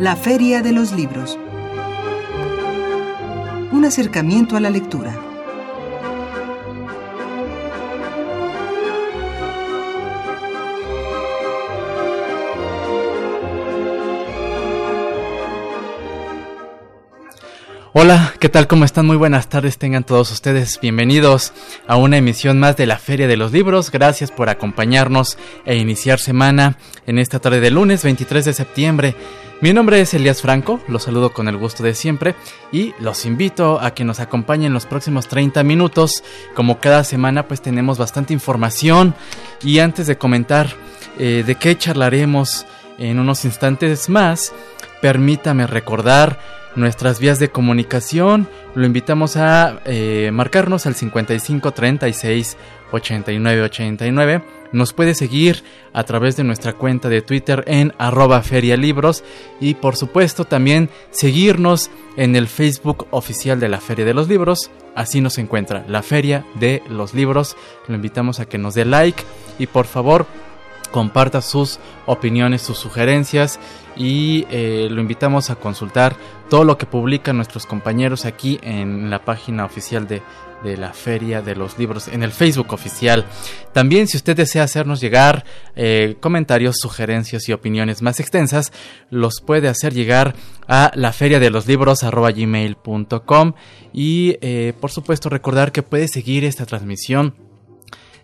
La Feria de los Libros. Un acercamiento a la lectura. Hola, ¿qué tal? ¿Cómo están? Muy buenas tardes, tengan todos ustedes bienvenidos a una emisión más de la Feria de los Libros. Gracias por acompañarnos e iniciar semana en esta tarde de lunes 23 de septiembre. Mi nombre es Elías Franco, los saludo con el gusto de siempre y los invito a que nos acompañen los próximos 30 minutos. Como cada semana pues tenemos bastante información y antes de comentar eh, de qué charlaremos en unos instantes más, permítame recordar nuestras vías de comunicación. Lo invitamos a eh, marcarnos al 55 36 89 89. Nos puede seguir a través de nuestra cuenta de Twitter en arroba ferialibros y por supuesto también seguirnos en el Facebook oficial de la Feria de los Libros. Así nos encuentra la Feria de los Libros. Lo invitamos a que nos dé like y por favor comparta sus opiniones, sus sugerencias y eh, lo invitamos a consultar todo lo que publican nuestros compañeros aquí en la página oficial de, la Feria de los Libros, en el Facebook oficial. También si usted desea hacernos llegar eh, comentarios, sugerencias y opiniones más extensas, los puede hacer llegar a la feria de los libros gmail.com y eh, por supuesto recordar que puede seguir esta transmisión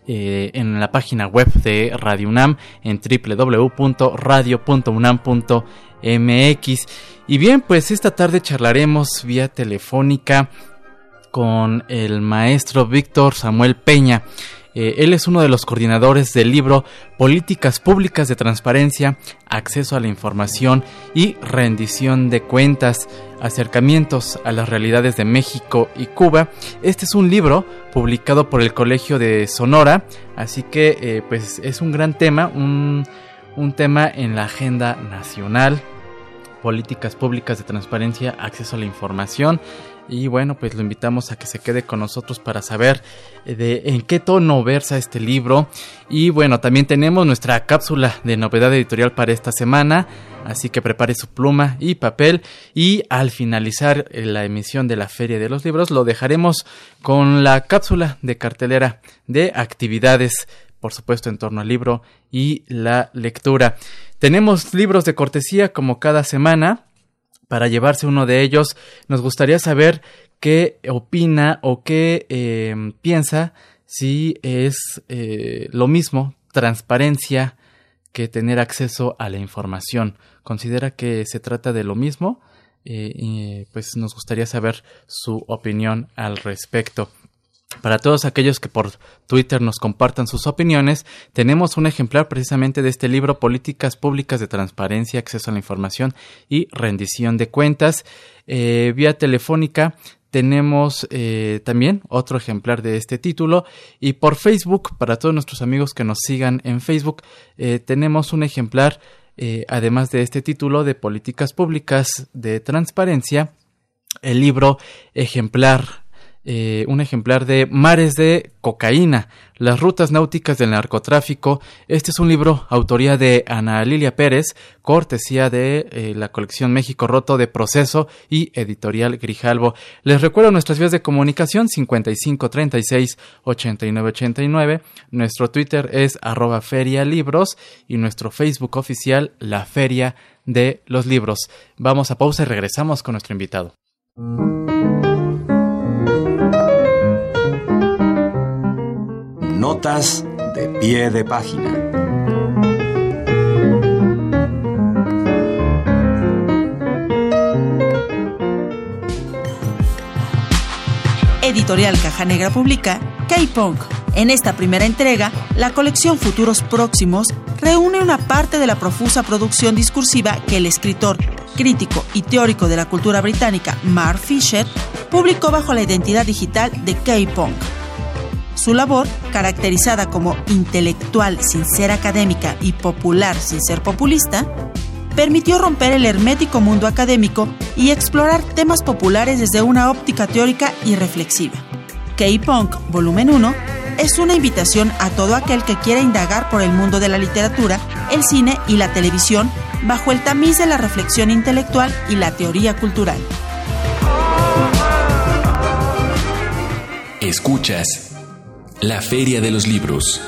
eh, en la página web de Radio UNAM en www.radio.unam.mx. Y bien, pues esta tarde charlaremos vía telefónica con el maestro Víctor Samuel Peña. Eh, él es uno de los coordinadores del libro Políticas Públicas de Transparencia, Acceso a la Información y Rendición de Cuentas, Acercamientos a las Realidades de México y Cuba. Este es un libro publicado por el Colegio de Sonora, así que eh, pues es un gran tema, un, un tema en la agenda nacional políticas públicas de transparencia, acceso a la información. Y bueno, pues lo invitamos a que se quede con nosotros para saber eh, de en qué tono versa este libro. Y bueno, también tenemos nuestra cápsula de novedad editorial para esta semana. Así que prepare su pluma y papel. Y al finalizar eh, la emisión de la Feria de los Libros, lo dejaremos con la cápsula de cartelera de actividades por supuesto en torno al libro y la lectura. Tenemos libros de cortesía como cada semana. Para llevarse uno de ellos, nos gustaría saber qué opina o qué eh, piensa si es eh, lo mismo transparencia que tener acceso a la información. ¿Considera que se trata de lo mismo? Eh, pues nos gustaría saber su opinión al respecto. Para todos aquellos que por Twitter nos compartan sus opiniones, tenemos un ejemplar precisamente de este libro Políticas Públicas de Transparencia, Acceso a la Información y Rendición de Cuentas. Eh, vía telefónica tenemos eh, también otro ejemplar de este título y por Facebook, para todos nuestros amigos que nos sigan en Facebook, eh, tenemos un ejemplar, además de este título, de Políticas Públicas de Transparencia, el libro ejemplar eh, un ejemplar de Mares de Cocaína, las rutas náuticas del narcotráfico. Este es un libro autoría de Ana Lilia Pérez, cortesía de eh, la colección México Roto de Proceso y Editorial Grijalvo. Les recuerdo nuestras vías de comunicación 55 36 89 89. Nuestro Twitter es arroba feria libros y nuestro Facebook oficial La Feria de los Libros. Vamos a pausa y regresamos con nuestro invitado. De pie de página. Editorial Caja Negra publica K-Punk. En esta primera entrega, la colección Futuros Próximos reúne una parte de la profusa producción discursiva que el escritor, crítico y teórico de la cultura británica Mark Fisher publicó bajo la identidad digital de K-Punk. Su labor, caracterizada como intelectual sin ser académica y popular sin ser populista, permitió romper el hermético mundo académico y explorar temas populares desde una óptica teórica y reflexiva. K-Punk Volumen 1 es una invitación a todo aquel que quiera indagar por el mundo de la literatura, el cine y la televisión bajo el tamiz de la reflexión intelectual y la teoría cultural. Escuchas La Feria de los Libros.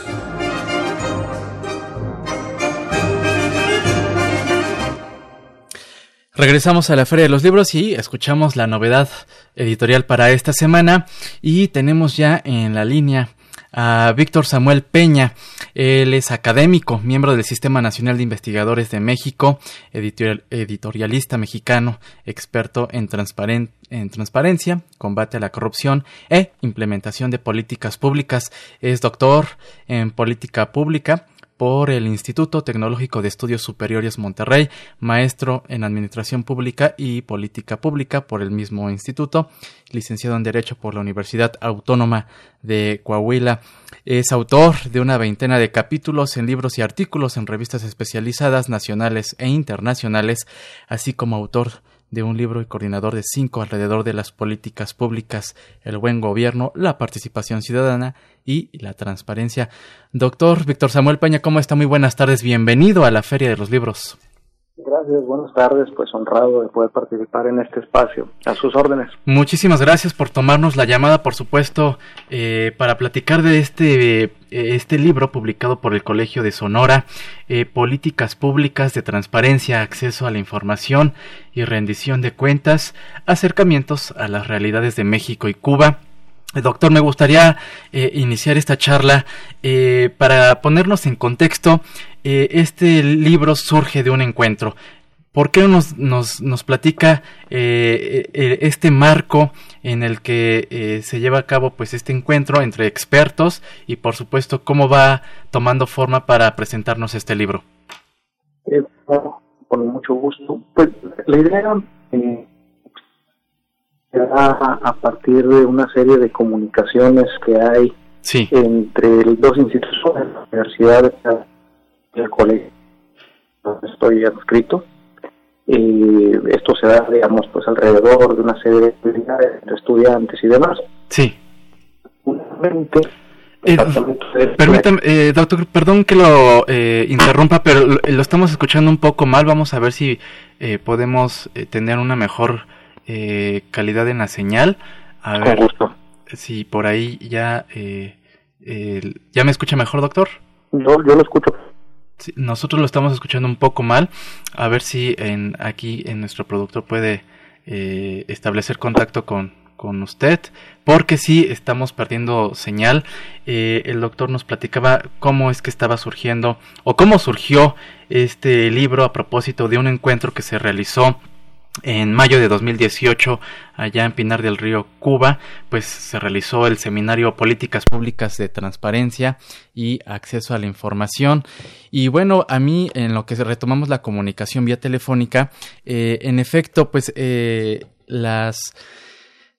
Regresamos a la Feria de los Libros y escuchamos la novedad editorial para esta semana y tenemos ya en la línea a Víctor Samuel Peña. Él es académico, miembro del Sistema Nacional de Investigadores de México, editorialista mexicano, experto en, en transparencia, combate a la corrupción e implementación de políticas públicas. Es doctor en política pública por el Instituto Tecnológico de Estudios Superiores Monterrey, maestro en Administración Pública y Política Pública por el mismo instituto, licenciado en Derecho por la Universidad Autónoma de Coahuila. Es autor de una veintena de capítulos en libros y artículos en revistas especializadas nacionales e internacionales, así como autor de un libro y coordinador de cinco alrededor de las políticas públicas, el buen gobierno, la participación ciudadana y la transparencia. Doctor Víctor Samuel Peña, ¿cómo está? Muy buenas tardes, bienvenido a la Feria de los Libros. Gracias, buenas tardes, pues honrado de poder participar en este espacio. A sus órdenes. Muchísimas gracias por tomarnos la llamada, por supuesto, eh, para platicar de este, eh, este libro publicado por el Colegio de Sonora, eh, Políticas Públicas de Transparencia, Acceso a la Información y Rendición de Cuentas, Acercamientos a las Realidades de México y Cuba. Doctor, me gustaría iniciar esta charla para ponernos en contexto eh, este libro surge de un encuentro. ¿Por qué nos, nos, nos platica eh, eh, este marco en el que se lleva a cabo pues este encuentro entre expertos y por supuesto cómo va tomando forma para presentarnos este libro? con mucho gusto. Pues la idea era a partir de una serie de comunicaciones que hay entre los dos instituciones, la Universidad de el colegio donde estoy adscrito. Y esto se da, digamos, pues alrededor de una serie de actividades de estudiantes y demás. Sí. Eh, permítame, eh, doctor, perdón que lo eh, interrumpa, pero lo, estamos escuchando un poco mal. Vamos a ver si eh, podemos tener una mejor calidad en la señal. A ver gusto. si por ahí ya, ya me escucha mejor, doctor. Yo, yo lo escucho nosotros lo estamos escuchando un poco mal. A ver si aquí en nuestro productor puede eh, establecer contacto con, con usted, porque sí estamos perdiendo señal. Eh, el doctor nos platicaba cómo es que estaba surgiendo o cómo surgió este libro a propósito de un encuentro que se realizó en mayo de 2018, allá en Pinar del Río, Cuba, pues se realizó el seminario Políticas Públicas de Transparencia y Acceso a la Información. Y bueno, a mí, en lo que retomamos la comunicación vía telefónica, eh, en efecto, pues eh, las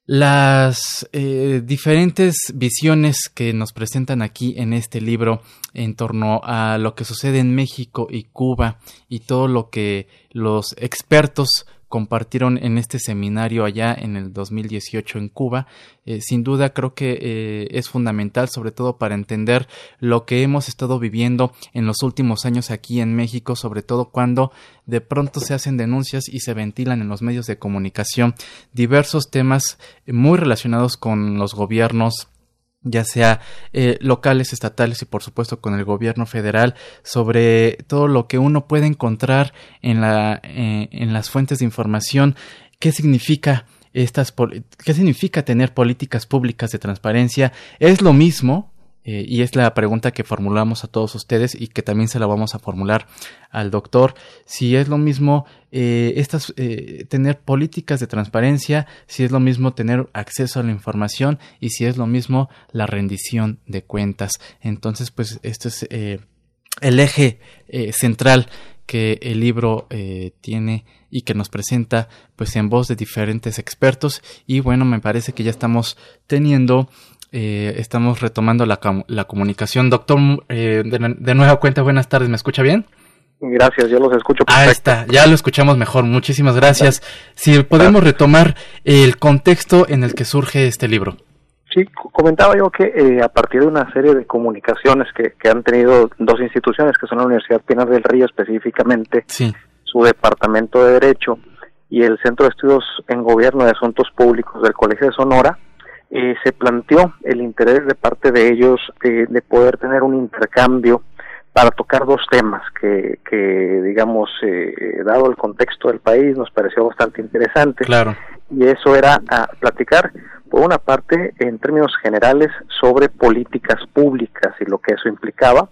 las eh, diferentes visiones que nos presentan aquí en este libro en torno a lo que sucede en México y Cuba y todo lo que los expertos compartieron en este seminario allá en el 2018 en Cuba. Eh, sin duda creo que eh, es fundamental, sobre todo para entender lo que hemos estado viviendo en los últimos años aquí en México, sobre todo cuando de pronto se hacen denuncias y se ventilan en los medios de comunicación diversos temas muy relacionados con los gobiernos ya sea eh, locales, estatales y por supuesto con el gobierno federal, sobre todo lo que uno puede encontrar en, la, eh, en las fuentes de información, qué significa estas, qué significa tener políticas públicas de transparencia. Es lo mismo eh, y es la pregunta que formulamos a todos ustedes y que también se la vamos a formular al doctor, si es lo mismo eh, estas, eh, tener políticas de transparencia, si es lo mismo tener acceso a la información y si es lo mismo la rendición de cuentas. Entonces, pues esto es el eje central que el libro tiene y que nos presenta pues en voz de diferentes expertos y bueno me parece que ya estamos teniendo estamos retomando la, la comunicación doctor de, de nueva cuenta buenas tardes me escucha bien Gracias, yo los escucho. Perfecto. Ahí está, ya lo escuchamos mejor. Muchísimas gracias. Si podemos retomar el contexto en el que surge este libro. Sí, comentaba yo que eh, a partir de una serie de comunicaciones que, que, han tenido dos instituciones, que son la Universidad Pinar del Río específicamente, su Departamento de Derecho y el Centro de Estudios en Gobierno de Asuntos Públicos del Colegio de Sonora, eh, se planteó el interés de parte de ellos eh, de poder tener un intercambio para tocar dos temas que, que digamos, eh, dado el contexto del país, nos pareció bastante interesante. Claro. Y eso era a platicar, por una parte, en términos generales, sobre políticas públicas y lo que eso implicaba,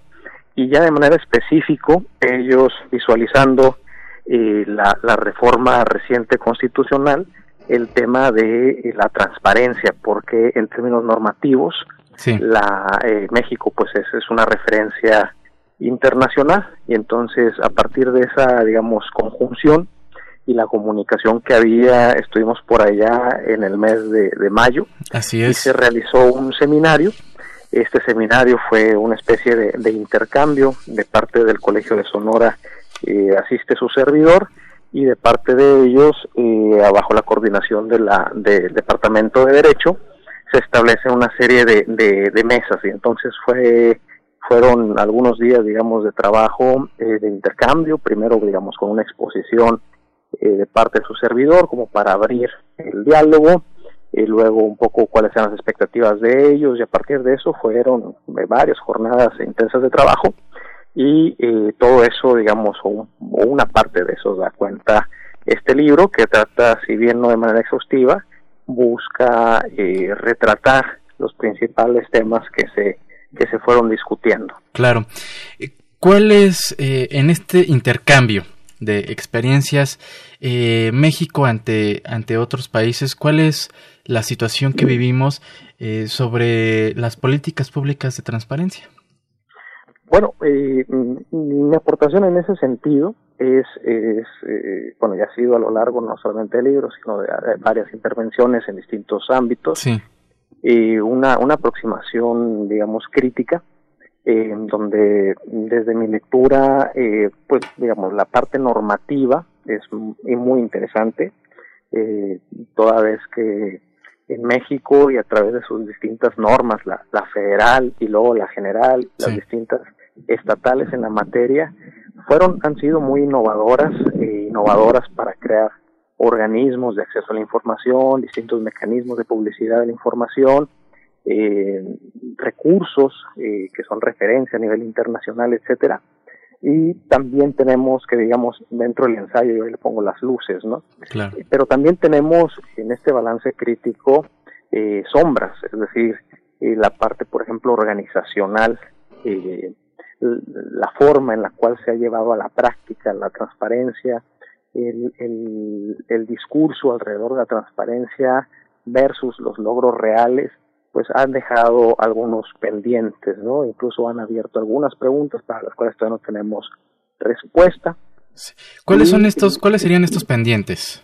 y ya de manera específica, ellos visualizando eh, la, la reforma reciente constitucional, el tema de eh, la transparencia, porque en términos normativos, la eh, México pues es, es una referencia internacional y entonces a partir de esa digamos conjunción y la comunicación que había estuvimos por allá en el mes de, mayo así es. y se realizó un seminario. Este seminario fue una especie de, intercambio de parte del colegio de Sonora eh, asiste su servidor y de parte de ellos eh, bajo la coordinación de la del departamento de derecho se establece una serie de, de mesas. Y entonces fue fueron algunos días, digamos, de trabajo, eh, de intercambio, primero, digamos, con una exposición eh, de parte de su servidor, como para abrir el diálogo, y luego un poco cuáles eran las expectativas de ellos, y a partir de eso fueron eh, varias jornadas intensas de trabajo, y todo eso, digamos, o, una parte de eso da cuenta este libro, que trata, si bien no de manera exhaustiva, busca retratar los principales temas que se que se fueron discutiendo. Claro. ¿Cuál es eh, en este intercambio de experiencias eh, México ante, ante otros países? ¿Cuál es la situación que vivimos eh, sobre las políticas públicas de transparencia? Bueno, mi aportación en ese sentido es, es bueno, ya ha sido a lo largo no solamente de libros, sino de, de varias intervenciones en distintos ámbitos. Sí eh, una, una aproximación, digamos, crítica, eh, donde desde mi lectura, eh, pues, digamos, la parte normativa es muy interesante, eh, toda vez que en México y a través de sus distintas normas, la, la federal y luego la general, las distintas estatales en la materia, fueron, han sido muy innovadoras, eh, innovadoras para crear organismos de acceso a la información, distintos mecanismos de publicidad de la información, eh, recursos eh, que son referencia a nivel internacional, etcétera. Y también tenemos que, digamos, dentro del ensayo, yo le pongo las luces, ¿no? Claro. Pero también tenemos en este balance crítico eh, sombras, es decir, la parte, por ejemplo, organizacional, la forma en la cual se ha llevado a la práctica la transparencia, el, el, el discurso alrededor de la transparencia versus los logros reales, pues han dejado algunos pendientes, ¿no? Incluso han abierto algunas preguntas para las cuales todavía no tenemos respuesta. ¿Cuáles son estos, cuáles serían estos pendientes?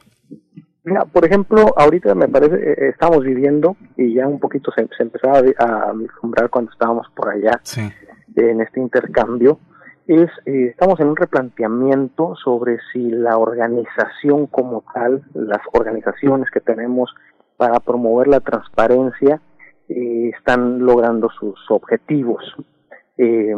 Mira, por ejemplo, ahorita me parece, eh, estamos viviendo, y ya un poquito se, empezaba a, vislumbrar cuando estábamos por allá, en este intercambio, es, eh, estamos en un replanteamiento sobre si la organización como tal, las organizaciones que tenemos para promover la transparencia, eh, están logrando sus objetivos. Eh,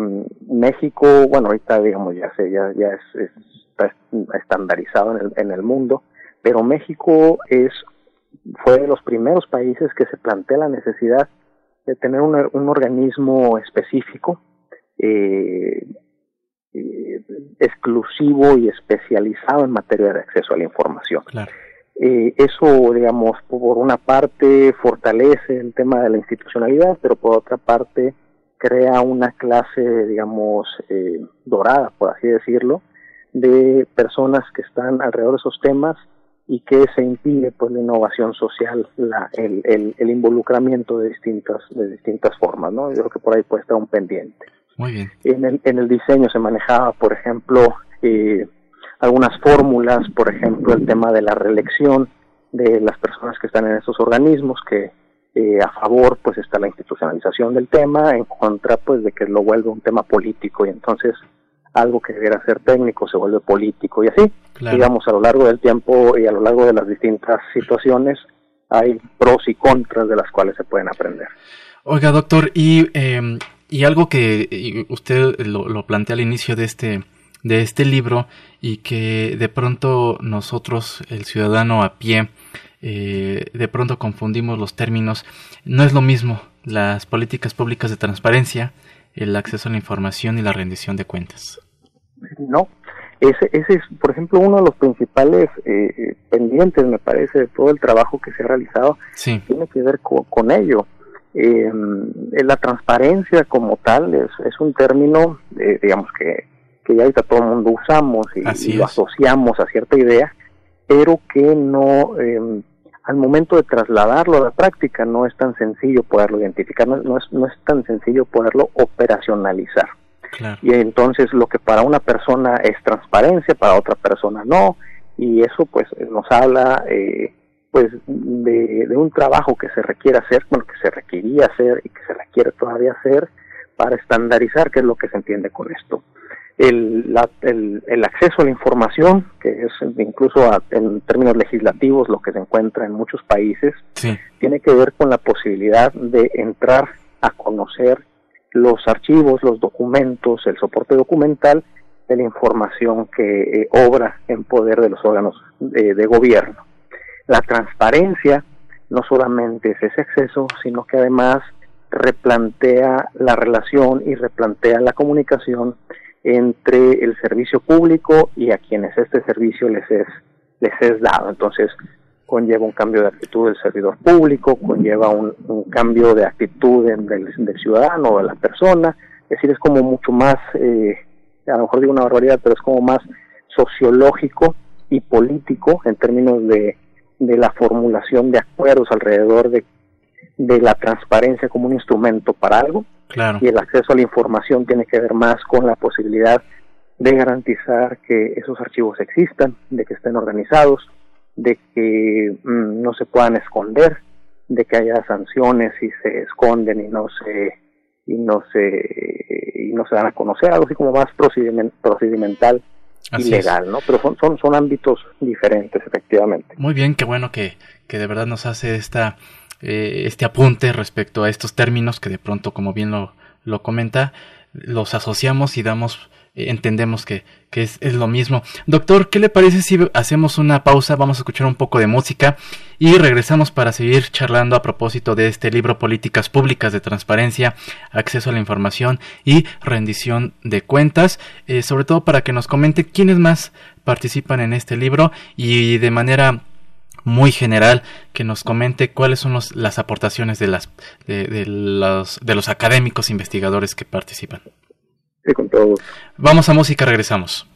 México, bueno, ahorita digamos ya se, ya, ya es, está estandarizado en el, en el mundo, pero México es fue de los primeros países que se plantea la necesidad de tener un, un organismo específico eh, eh, exclusivo y especializado en materia de acceso a la información. Eh, eso, digamos, por una parte fortalece el tema de la institucionalidad, pero por otra parte crea una clase, digamos, eh, dorada, por así decirlo, de personas que están alrededor de esos temas y que se impide pues la innovación social, la, el, el, el involucramiento de distintas, de distintas formas, ¿no? Yo creo que por ahí puede estar un pendiente. Muy bien. En el, en el diseño se manejaba, por ejemplo, eh, algunas fórmulas, por ejemplo, el tema de la reelección de las personas que están en esos organismos, que eh, a favor pues está la institucionalización del tema, en contra pues de que lo vuelve un tema político y entonces algo que debiera ser técnico se vuelve político y así, digamos, a lo largo del tiempo y a lo largo de las distintas situaciones hay pros y contras de las cuales se pueden aprender. Oiga, doctor, y, em, y algo que usted lo, lo plantea al inicio de este, de este libro y que de pronto nosotros, el ciudadano a pie, eh, de pronto confundimos los términos. No es lo mismo las políticas públicas de transparencia, el acceso a la información y la rendición de cuentas. No, ese, ese es, por ejemplo, uno de los principales eh, pendientes, me parece, de todo el trabajo que se ha realizado, sí. tiene que ver con, ello. Eh, la transparencia como tal es, es un término, digamos, que, que ya ahorita todo el mundo usamos y, lo asociamos a cierta idea, pero que no, eh, al momento de trasladarlo a la práctica no es tan sencillo poderlo identificar, no, es, no es tan sencillo poderlo operacionalizar. Y entonces lo que para una persona es transparencia, para otra persona no, y eso pues nos habla eh, pues de, de, un trabajo que se requiere hacer, bueno, que se requería hacer y que se requiere todavía hacer para estandarizar qué es lo que se entiende con esto el, el, acceso a la información, que es incluso en términos legislativos lo que se encuentra en muchos países, tiene que ver con la posibilidad de entrar a conocer los archivos, los documentos, el soporte documental de la información que eh, obra en poder de los órganos de, de gobierno. La transparencia no solamente es ese acceso, sino que además replantea la relación y replantea la comunicación entre el servicio público y a quienes este servicio les es, les es dado. Entonces, conlleva un cambio de actitud del servidor público, conlleva un, cambio de actitud del, del, ciudadano de la persona, es decir, es como mucho más, eh, a lo mejor digo una barbaridad, pero es como más sociológico y político en términos de, de la formulación de acuerdos alrededor de, de la transparencia como un instrumento para algo. Y el acceso a la información tiene que ver más con la posibilidad de garantizar que esos archivos existan, de que estén organizados, de que mm, no se puedan esconder, de que haya sanciones si se esconden y no se y no se y no se dan a conocer, algo así como más procedimental y legal, ¿no? Pero son, son, son ámbitos diferentes, efectivamente. Muy bien, qué bueno que, que de verdad nos hace esta eh, este apunte respecto a estos términos que de pronto, como bien lo, lo comenta, los asociamos y damos, entendemos que, que es, es, lo mismo. Doctor, ¿qué le parece si hacemos una pausa? Vamos a escuchar un poco de música y regresamos para seguir charlando a propósito de este libro Políticas Públicas de Transparencia, Acceso a la Información y Rendición de Cuentas, eh, sobre todo para que nos comente quiénes más participan en este libro y de manera muy general que nos comente cuáles son las aportaciones de las de, los de los académicos investigadores que participan. Sí, con todo Vamos a música, regresamos.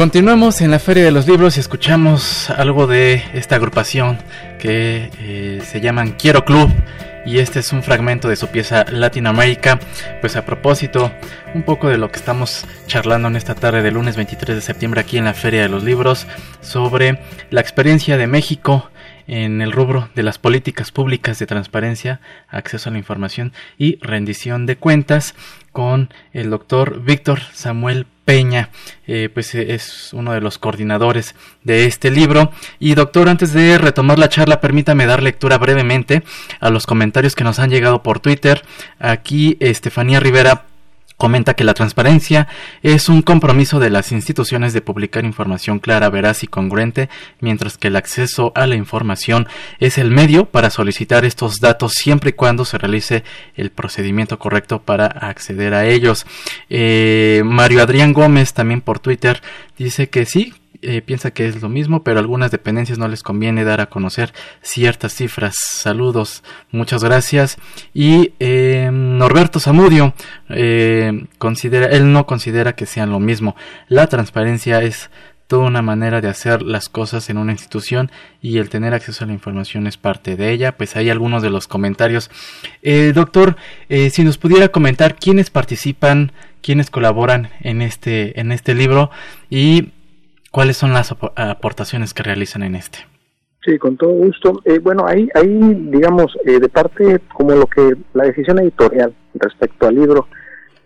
Continuamos en la Feria de los Libros y escuchamos algo de esta agrupación que eh, se llaman Quiero Club y este es un fragmento de su pieza Latinoamérica. Pues a propósito, un poco de lo que estamos charlando en esta tarde del lunes 23 de septiembre aquí en la Feria de los Libros sobre la experiencia de México en el rubro de las políticas públicas de transparencia, acceso a la información y rendición de cuentas con el doctor Víctor Samuel Peña, eh, pues es uno de los coordinadores de este libro. Y doctor, antes de retomar la charla, permítame dar lectura brevemente a los comentarios que nos han llegado por Twitter. Aquí Estefanía Rivera comenta que la transparencia es un compromiso de las instituciones de publicar información clara, veraz y congruente, mientras que el acceso a la información es el medio para solicitar estos datos siempre y cuando se realice el procedimiento correcto para acceder a ellos. Eh, Mario Adrián Gómez también por Twitter dice que sí, eh, piensa que es lo mismo, pero a algunas dependencias no les conviene dar a conocer ciertas cifras. Saludos, muchas gracias. Y eh, Norberto Zamudio eh, considera, él no considera que sean lo mismo. La transparencia es toda una manera de hacer las cosas en una institución y el tener acceso a la información es parte de ella. Pues hay algunos de los comentarios. doctor, si nos pudiera comentar quiénes participan, quiénes colaboran en este, en este libro y ¿Cuáles son las aportaciones que realizan en este? Sí, con todo gusto. Eh, bueno, ahí, ahí digamos, eh, de parte como lo que la decisión editorial respecto al libro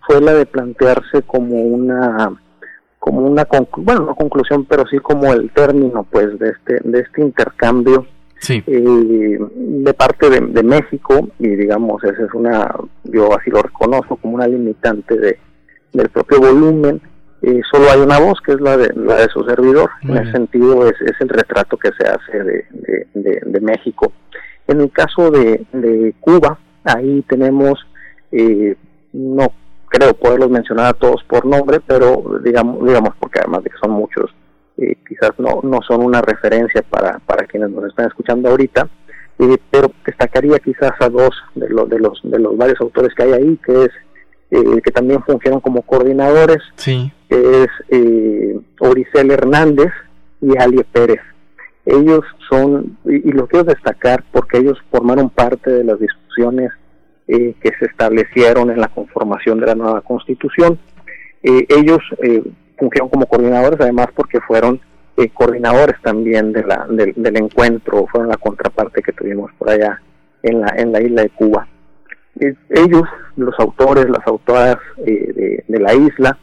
fue la de plantearse como una como una bueno no conclusión pero sí como el término pues de este de este intercambio sí. eh, de parte de, de, México y digamos esa es una yo así lo reconozco como una limitante de del propio volumen solo hay una voz, que es la de, la de su servidor. en ese sentido, es, es, el retrato que se hace de, de, México. En el caso de, Cuba, ahí tenemos, eh, no creo poderlos mencionar a todos por nombre, pero digamos, digamos porque además de que son muchos, eh, quizás no, no son una referencia para, para quienes nos están escuchando ahorita, eh, pero destacaría quizás a dos de, los de, los, de los varios autores que hay ahí, que es eh, que también funcionan como coordinadores, sí. es eh, Oricel Hernández y Ali Pérez. Ellos son, y, lo quiero destacar porque ellos formaron parte de las discusiones eh, que se establecieron en la conformación de la nueva constitución. Eh, ellos funcionan como coordinadores además porque fueron coordinadores también de la, del, del encuentro, fueron la contraparte que tuvimos por allá en la, en la isla de Cuba ellos, los autores, las autoras eh, de, la isla,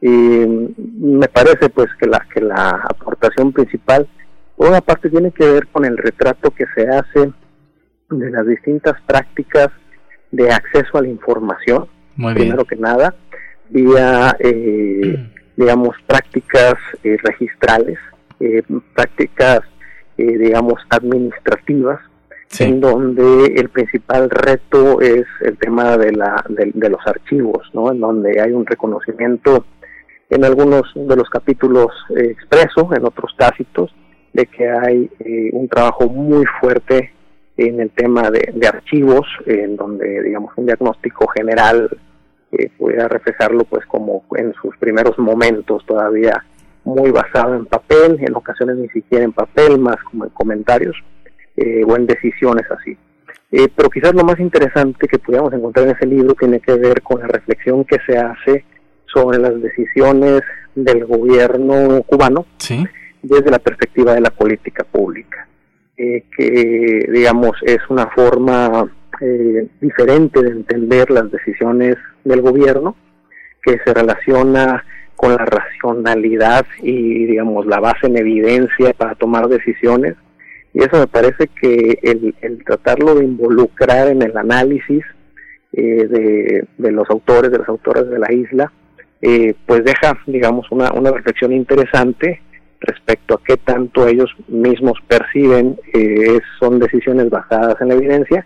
eh, me parece pues que la, que la aportación principal, por una parte tiene que ver con el retrato que se hace de las distintas prácticas de acceso a la información, primero que nada, vía, eh, digamos, prácticas registrales, prácticas, digamos, administrativas, en donde el principal reto es el tema de, la, de, los archivos, ¿no? En donde hay un reconocimiento en algunos de los capítulos eh, expreso, en otros tácitos, de que hay eh, un trabajo muy fuerte en el tema de, archivos, en donde, digamos, un diagnóstico general eh, pudiera reflejarlo, pues, como en sus primeros momentos todavía muy basado en papel, en ocasiones ni siquiera en papel, más como en comentarios eh, o en decisiones así. Eh, pero quizás lo más interesante que pudiéramos encontrar en ese libro tiene que ver con la reflexión que se hace sobre las decisiones del gobierno cubano desde la perspectiva de la política pública, eh, que digamos es una forma eh, diferente de entender las decisiones del gobierno, que se relaciona con la racionalidad y digamos la base en evidencia para tomar decisiones y eso me parece que el, el tratarlo de involucrar en el análisis eh, de, de, los autores, de las autoras de la isla, eh, pues deja, digamos, una, una reflexión interesante respecto a qué tanto ellos mismos perciben eh, son decisiones basadas en la evidencia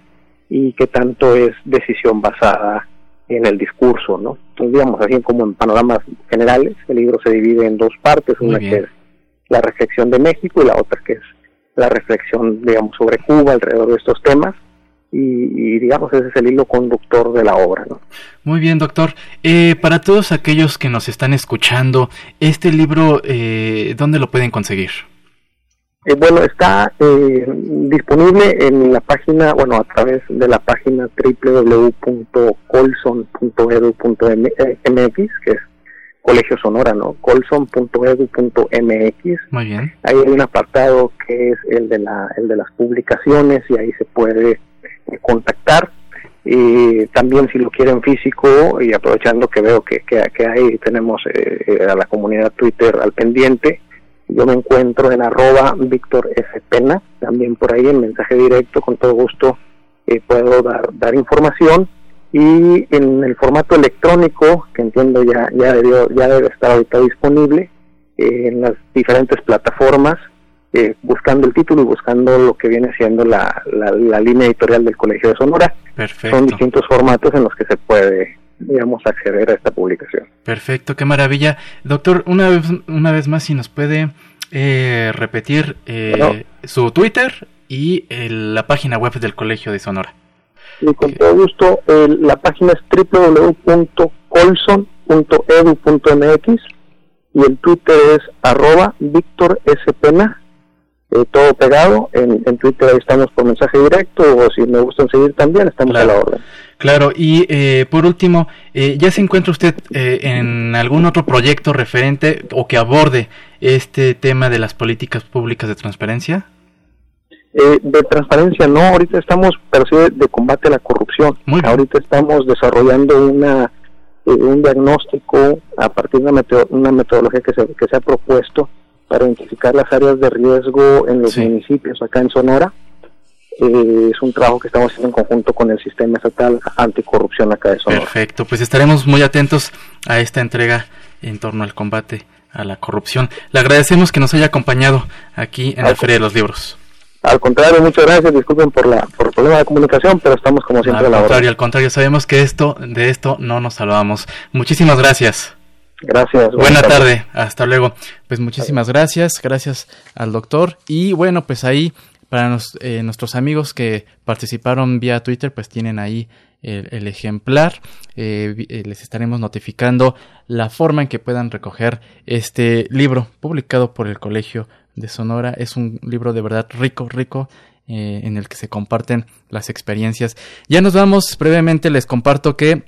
y qué tanto es decisión basada en el discurso, ¿no? Entonces, digamos, así como en panoramas generales, el libro se divide en dos partes, una que es la reflexión de México y la otra que es la reflexión, digamos, sobre Cuba alrededor de estos temas. y, digamos ese es el hilo conductor de la obra. ¿no? Muy bien, doctor. Eh, para todos aquellos que nos están escuchando, este libro, eh, ¿dónde lo pueden conseguir? Eh, bueno, está eh, disponible en la página, bueno, a través de la página www.colson.edu.mx, que es Colegio Sonora, ¿no? colson.edu.mx. Muy bien. Ahí hay un apartado que es el de, la, el de las publicaciones y ahí se puede eh, contactar. Y también si lo quieren físico y aprovechando que veo que, que, que ahí tenemos a la comunidad Twitter al pendiente, yo me encuentro en arroba Víctor F. Pena, también por ahí en mensaje directo, con todo gusto eh, puedo dar, dar información. Y en el formato electrónico, que entiendo ya, ya, ya debe estar ahorita disponible, eh, en las diferentes plataformas, eh, buscando el título y buscando lo que viene siendo la, la, línea editorial del Colegio de Sonora. Son distintos formatos en los que se puede digamos, acceder a esta publicación. Perfecto, qué maravilla. Doctor, una vez, una vez más, si nos puede eh, repetir eh, su Twitter y la página web del Colegio de Sonora. Sí, con todo gusto. la página es www.colson.edu.mx y el Twitter es arroba Víctor S. Pena eh, todo pegado. En, Twitter estamos por mensaje directo o si me gustan seguir también, estamos a la orden. Claro, y eh, por último, eh, ¿ya se encuentra usted en algún otro proyecto referente o que aborde este tema de las políticas públicas de transparencia? De transparencia no, ahorita estamos, pero sí de, combate a la corrupción. ahorita estamos desarrollando una un diagnóstico a partir de una, metodología que se, que se ha propuesto para identificar las áreas de riesgo en los municipios acá en Sonora. Eh, es un trabajo que estamos haciendo en conjunto con el sistema estatal anticorrupción acá de Sonora. Perfecto, pues estaremos muy atentos a esta entrega en torno al combate a la corrupción. Le agradecemos que nos haya acompañado aquí en la Feria de los Libros. Al contrario, muchas gracias. Disculpen por la por el problema de comunicación, pero estamos como siempre a la contrario, Al contrario, sabemos que esto de esto no nos salvamos. Muchísimas gracias. Gracias. Buena tarde. Hasta luego. Pues muchísimas gracias. Gracias al doctor. Y bueno, pues ahí para eh, nuestros amigos que participaron vía Twitter, pues tienen ahí el, ejemplar. Eh, eh, les estaremos notificando la forma en que puedan recoger este libro publicado por el Colegio de Sonora. Es un libro de verdad rico, rico. en el que se comparten las experiencias. Ya nos vamos, brevemente les comparto que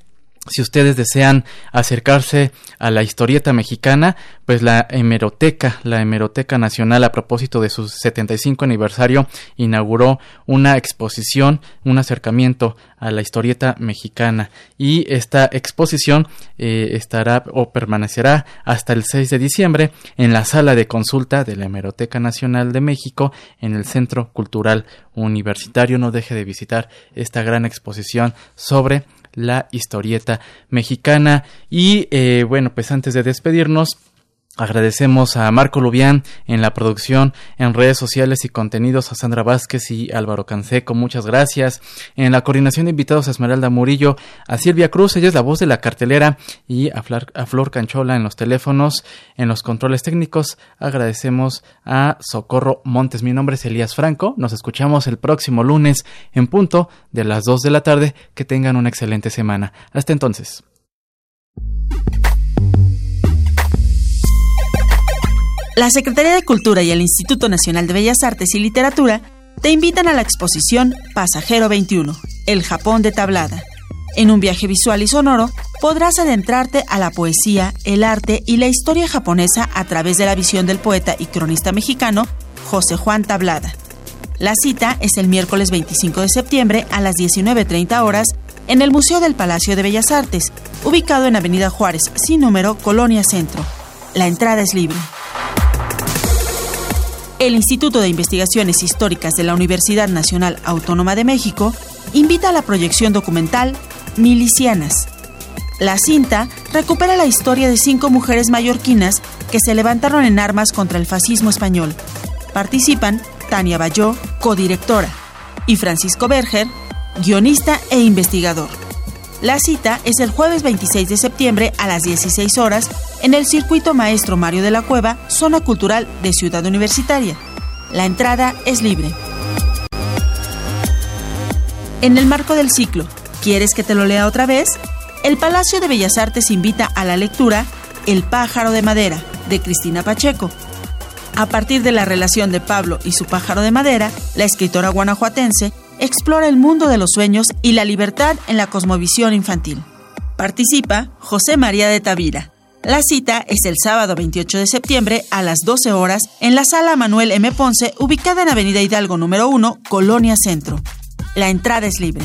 si ustedes desean acercarse a la historieta mexicana, pues la Hemeroteca, la Hemeroteca Nacional, a propósito de su 75 aniversario, inauguró una exposición, un acercamiento a la historieta mexicana. Y esta exposición eh, estará o permanecerá hasta el 6 de diciembre en la sala de consulta de la Hemeroteca Nacional de México en el Centro Cultural Universitario. No deje de visitar esta gran exposición sobre la historieta mexicana. Y eh, bueno, pues antes de despedirnos, Agradecemos a Marco Lubián en la producción, en redes sociales y contenidos, a Sandra Vázquez y Álvaro Canseco, muchas gracias. En la coordinación de invitados a Esmeralda Murillo, a Silvia Cruz, ella es la voz de la cartelera, y a Flor, Canchola en los teléfonos, en los controles técnicos. Agradecemos a Socorro Montes. Mi nombre es Elías Franco. Nos escuchamos el próximo lunes en punto de las 2 de la tarde. Que tengan una excelente semana. Hasta entonces. La Secretaría de Cultura y el Instituto Nacional de Bellas Artes y Literatura te invitan a la exposición Pasajero 21, El Japón de Tablada. En un viaje visual y sonoro podrás adentrarte a la poesía, el arte y la historia japonesa a través de la visión del poeta y cronista mexicano José Juan Tablada. La cita es el miércoles 25 de septiembre a las 19.30 horas en el Museo del Palacio de Bellas Artes, ubicado en Avenida Juárez, sin número, Colonia Centro. La entrada es libre. El Instituto de Investigaciones Históricas de la Universidad Nacional Autónoma de México invita a la proyección documental Milicianas. La cinta recupera la historia de cinco mujeres mallorquinas que se levantaron en armas contra el fascismo español. Participan Tania Bayó, codirectora, y Francisco Berger, guionista e investigador. La cita es el jueves 26 de septiembre a las 16 horas en el Circuito Maestro Mario de la Cueva, Zona Cultural de Ciudad Universitaria. La entrada es libre. En el marco del ciclo ¿Quieres que te lo lea otra vez? El Palacio de Bellas Artes invita a la lectura El pájaro de madera, de Cristina Pacheco. A partir de la relación de Pablo y su pájaro de madera, la escritora guanajuatense explora el mundo de los sueños y la libertad en la cosmovisión infantil. Participa José María de Tavira. La cita es el sábado 28 de septiembre a las 12 horas en la sala Manuel M. Ponce, ubicada en Avenida Hidalgo número 1, Colonia Centro. La entrada es libre.